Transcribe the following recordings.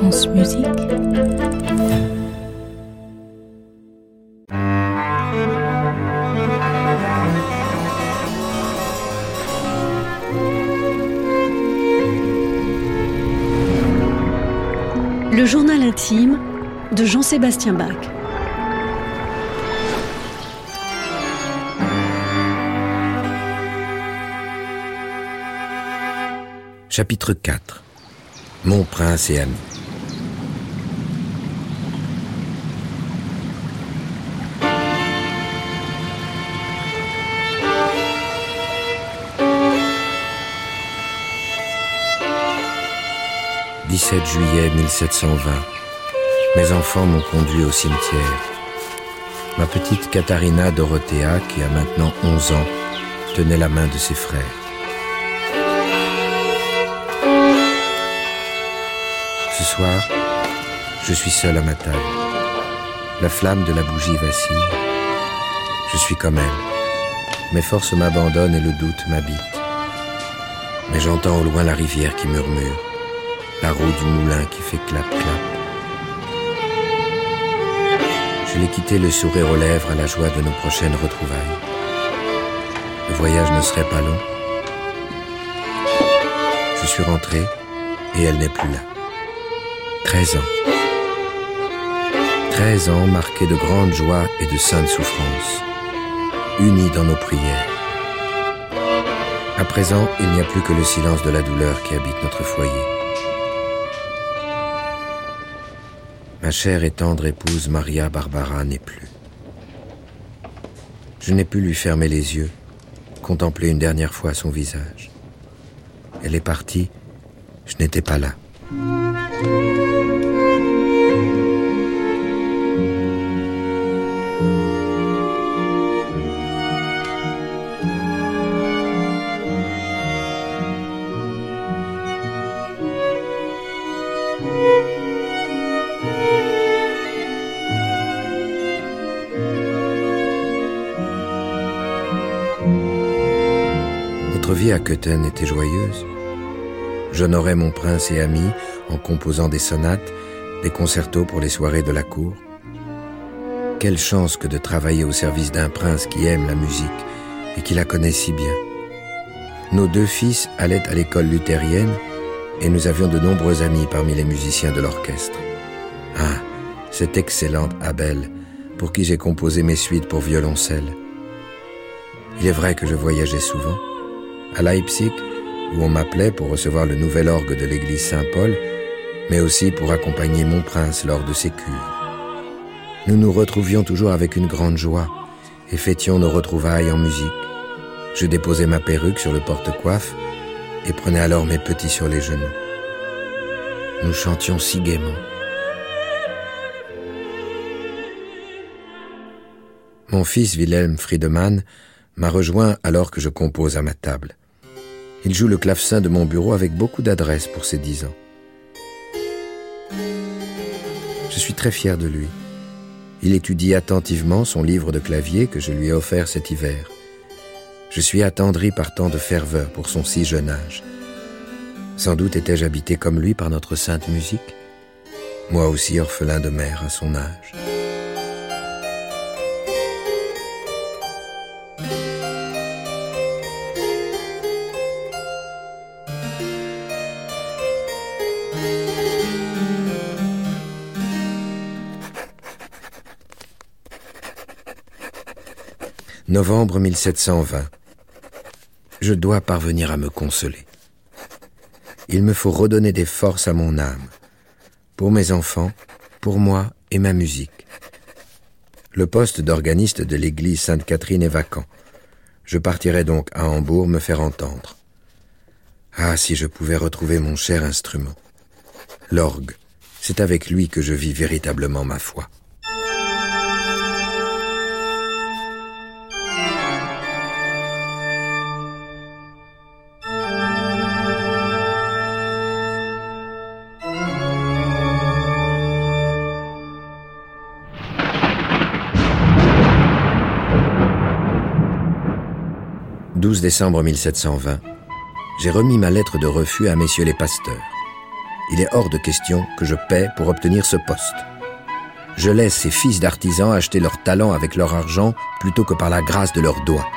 France Musique. Le journal intime de Jean-Sébastien Bach. Chapitre 4 Mon prince et ami « 17 juillet 1720. Mes enfants m'ont conduit au cimetière. Ma petite Katharina Dorothea, qui a maintenant 11 ans, tenait la main de ses frères. Ce soir, je suis seul à ma table. La flamme de la bougie vacille. Je suis comme elle. Mes forces m'abandonnent et le doute m'habite. Mais j'entends au loin la rivière qui murmure, la roue du moulin qui fait clap-clap. Je l'ai quitté le sourire aux lèvres à la joie de nos prochaines retrouvailles. Le voyage ne serait pas long. Je suis rentré et elle n'est plus là. 13 ans. 13 ans marqués de grande joie et de sainte souffrance, unis dans nos prières. À présent, il n'y a plus que le silence de la douleur qui habite notre foyer. Ma chère et tendre épouse Maria Barbara n'est plus. Je n'ai pu lui fermer les yeux, contempler une dernière fois son visage. Elle est partie, je n'étais pas là. Vie à Köthen était joyeuse. J'honorais mon prince et ami en composant des sonates, des concertos pour les soirées de la cour. Quelle chance que de travailler au service d'un prince qui aime la musique et qui la connaît si bien. Nos deux fils allaient à l'école luthérienne et nous avions de nombreux amis parmi les musiciens de l'orchestre. Ah, cet excellent Abel, pour qui j'ai composé mes suites pour violoncelle. Il est vrai que je voyageais souvent. À Leipzig, où on m'appelait pour recevoir le nouvel orgue de l'église Saint-Paul, mais aussi pour accompagner mon prince lors de ses cures. Nous nous retrouvions toujours avec une grande joie et fêtions nos retrouvailles en musique. Je déposais ma perruque sur le porte-coiffe et prenais alors mes petits sur les genoux. Nous chantions si gaiement. Mon fils Wilhelm Friedemann m'a rejoint alors que je compose à ma table. Il joue le clavecin de mon bureau avec beaucoup d'adresse pour ses dix ans. Je suis très fier de lui. Il étudie attentivement son livre de clavier que je lui ai offert cet hiver. Je suis attendri par tant de ferveur pour son si jeune âge. Sans doute étais-je habité comme lui par notre sainte musique, moi aussi orphelin de mère à son âge. Novembre 1720. Je dois parvenir à me consoler. Il me faut redonner des forces à mon âme, pour mes enfants, pour moi et ma musique. Le poste d'organiste de l'église Sainte-Catherine est vacant. Je partirai donc à Hambourg me faire entendre. Ah, si je pouvais retrouver mon cher instrument. L'orgue, c'est avec lui que je vis véritablement ma foi. « 12 décembre 1720, j'ai remis ma lettre de refus à messieurs les pasteurs. il est hors de question que je paie pour obtenir ce poste. Je laisse ces fils d'artisans acheter leur talent avec leur argent plutôt que par la grâce de leurs doigts.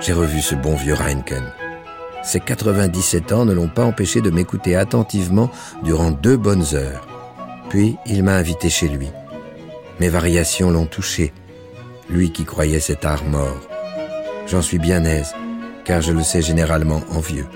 J'ai revu ce bon vieux Reinken. Ses 97 ans ne l'ont pas empêché de m'écouter attentivement durant deux bonnes heures. Puis il m'a invité chez lui. Mes variations l'ont touché, lui qui croyait cet art mort. J'en suis bien aise, car je le sais généralement envieux.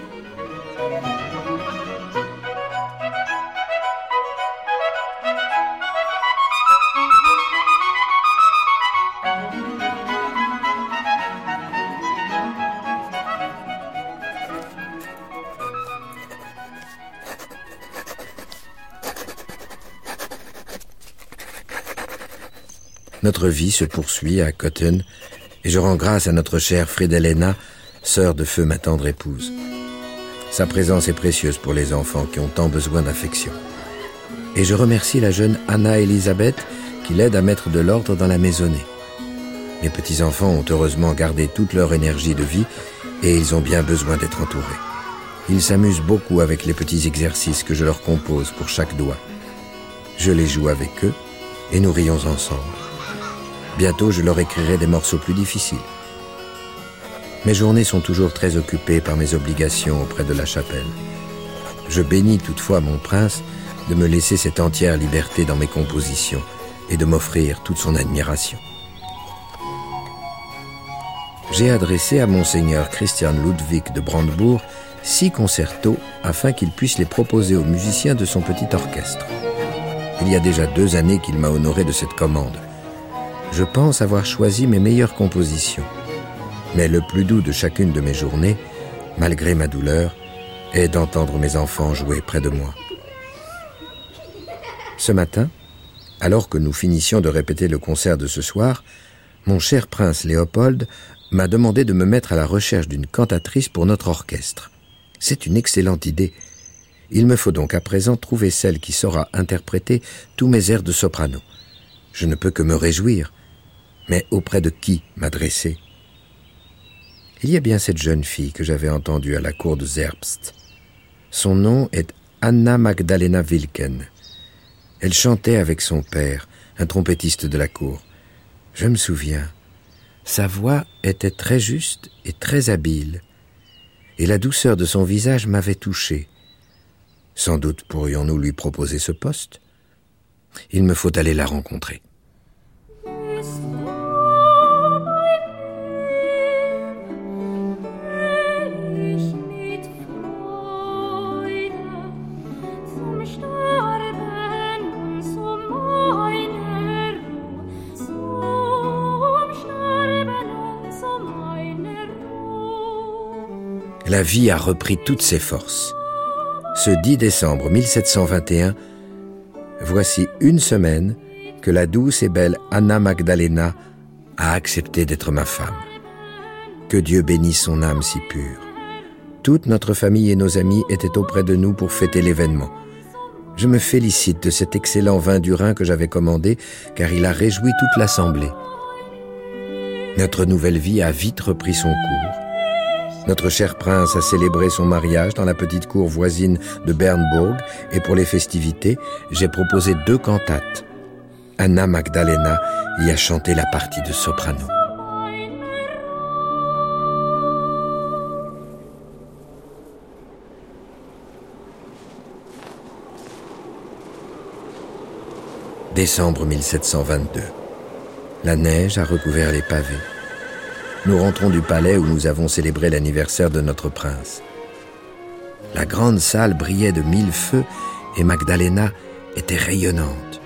Notre vie se poursuit à Cotton et je rends grâce à notre chère Fridelena, sœur de feu ma tendre épouse. Sa présence est précieuse pour les enfants qui ont tant besoin d'affection. Et je remercie la jeune Anna Elisabeth qui l'aide à mettre de l'ordre dans la maisonnée. Mes petits-enfants ont heureusement gardé toute leur énergie de vie et ils ont bien besoin d'être entourés. Ils s'amusent beaucoup avec les petits exercices que je leur compose pour chaque doigt. Je les joue avec eux et nous rions ensemble. Bientôt, je leur écrirai des morceaux plus difficiles. Mes journées sont toujours très occupées par mes obligations auprès de la chapelle. Je bénis toutefois mon prince de me laisser cette entière liberté dans mes compositions et de m'offrir toute son admiration. J'ai adressé à monseigneur Christian Ludwig de Brandebourg six concertos afin qu'il puisse les proposer aux musiciens de son petit orchestre. Il y a déjà deux années qu'il m'a honoré de cette commande je pense avoir choisi mes meilleures compositions. Mais le plus doux de chacune de mes journées, malgré ma douleur, est d'entendre mes enfants jouer près de moi. Ce matin, alors que nous finissions de répéter le concert de ce soir, mon cher prince Léopold m'a demandé de me mettre à la recherche d'une cantatrice pour notre orchestre. C'est une excellente idée. Il me faut donc à présent trouver celle qui saura interpréter tous mes airs de soprano. Je ne peux que me réjouir, mais auprès de qui m'adresser? Il y a bien cette jeune fille que j'avais entendue à la cour de Zerbst. Son nom est Anna Magdalena Wilken. Elle chantait avec son père, un trompettiste de la cour. Je me souviens. Sa voix était très juste et très habile, et la douceur de son visage m'avait touché. Sans doute pourrions-nous lui proposer ce poste. Il me faut aller la rencontrer. La vie a repris toutes ses forces. Ce 10 décembre 1721, voici une semaine que la douce et belle Anna Magdalena a accepté d'être ma femme. Que Dieu bénisse son âme si pure. Toute notre famille et nos amis étaient auprès de nous pour fêter l'événement. Je me félicite de cet excellent vin du Rhin que j'avais commandé, car il a réjoui toute l'assemblée. Notre nouvelle vie a vite repris son cours. Notre cher prince a célébré son mariage dans la petite cour voisine de Bernbourg et pour les festivités, j'ai proposé deux cantates. Anna Magdalena y a chanté la partie de soprano. Décembre 1722. La neige a recouvert les pavés nous rentrons du palais où nous avons célébré l'anniversaire de notre prince. La grande salle brillait de mille feux et Magdalena était rayonnante.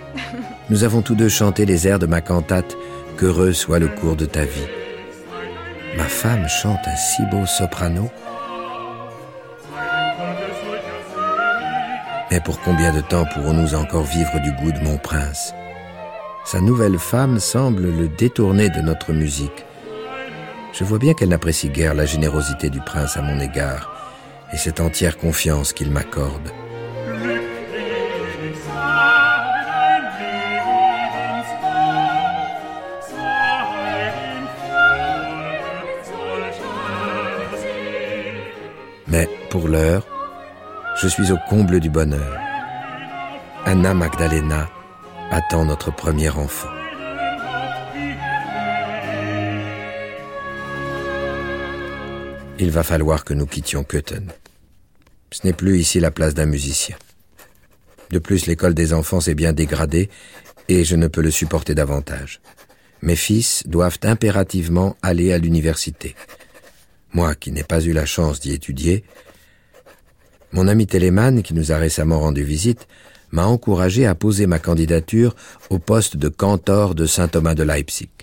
Nous avons tous deux chanté les airs de ma cantate Qu'heureux soit le cours de ta vie. Ma femme chante un si beau soprano. Mais pour combien de temps pourrons-nous encore vivre du goût de mon prince? Sa nouvelle femme semble le détourner de notre musique. Je vois bien qu'elle n'apprécie guère la générosité du prince à mon égard et cette entière confiance qu'il m'accorde. Mais pour l'heure, je suis au comble du bonheur. Anna Magdalena attend notre premier enfant. Il va falloir que nous quittions Köthen. Ce n'est plus ici la place d'un musicien. De plus, l'école des enfants s'est bien dégradée et je ne peux le supporter davantage. Mes fils doivent impérativement aller à l'université. Moi qui n'ai pas eu la chance d'y étudier, mon ami Téléman, qui nous a récemment rendu visite, m'a encouragé à poser ma candidature au poste de cantor de Saint Thomas de Leipzig. «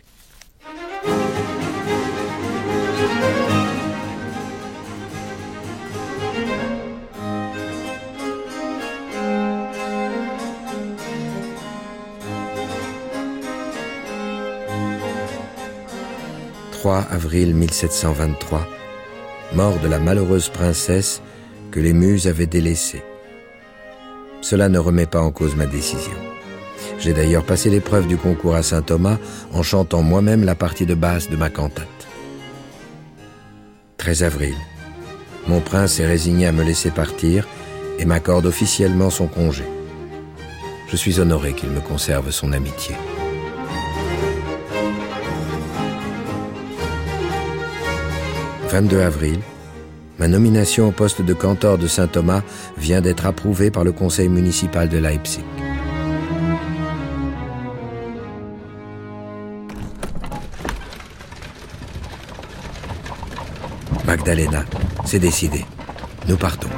3 avril 1723, mort de la malheureuse princesse que les muses avaient délaissée. Cela ne remet pas en cause ma décision. J'ai d'ailleurs passé l'épreuve du concours à Saint-Thomas en chantant moi-même la partie de basse de ma cantate. 13 avril. Mon prince est résigné à me laisser partir et m'accorde officiellement son congé. Je suis honoré qu'il me conserve son amitié. « 22 avril. Ma nomination au poste de cantor de Saint-Thomas vient d'être approuvée par le conseil municipal de Leipzig. Magdalena, c'est décidé. Nous partons.